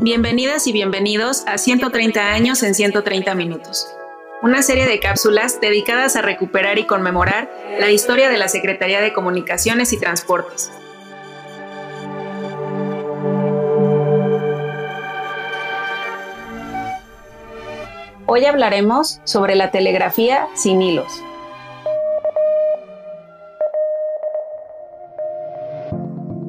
Bienvenidas y bienvenidos a 130 años en 130 minutos, una serie de cápsulas dedicadas a recuperar y conmemorar la historia de la Secretaría de Comunicaciones y Transportes. Hoy hablaremos sobre la telegrafía sin hilos.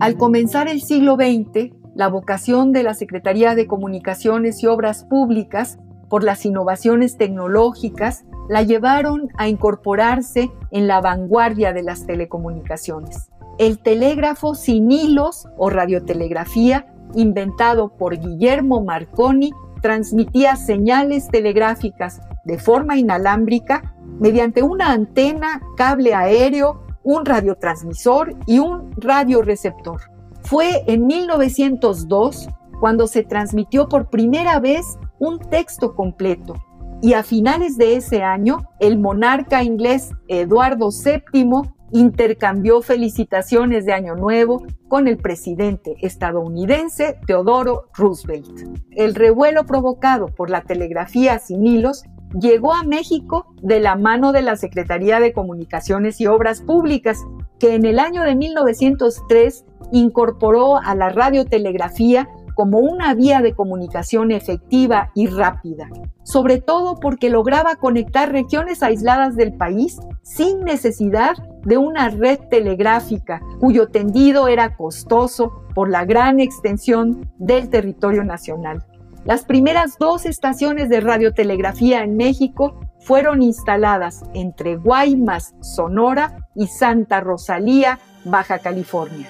Al comenzar el siglo XX, la vocación de la Secretaría de Comunicaciones y Obras Públicas por las innovaciones tecnológicas la llevaron a incorporarse en la vanguardia de las telecomunicaciones. El telégrafo sin hilos o radiotelegrafía, inventado por Guillermo Marconi, transmitía señales telegráficas de forma inalámbrica mediante una antena, cable aéreo, un radiotransmisor y un radioreceptor. Fue en 1902 cuando se transmitió por primera vez un texto completo y a finales de ese año el monarca inglés Eduardo VII intercambió felicitaciones de Año Nuevo con el presidente estadounidense Teodoro Roosevelt. El revuelo provocado por la telegrafía sin hilos llegó a México de la mano de la Secretaría de Comunicaciones y Obras Públicas, que en el año de 1903 incorporó a la radiotelegrafía como una vía de comunicación efectiva y rápida, sobre todo porque lograba conectar regiones aisladas del país sin necesidad de una red telegráfica cuyo tendido era costoso por la gran extensión del territorio nacional. Las primeras dos estaciones de radiotelegrafía en México fueron instaladas entre Guaymas, Sonora y Santa Rosalía, Baja California.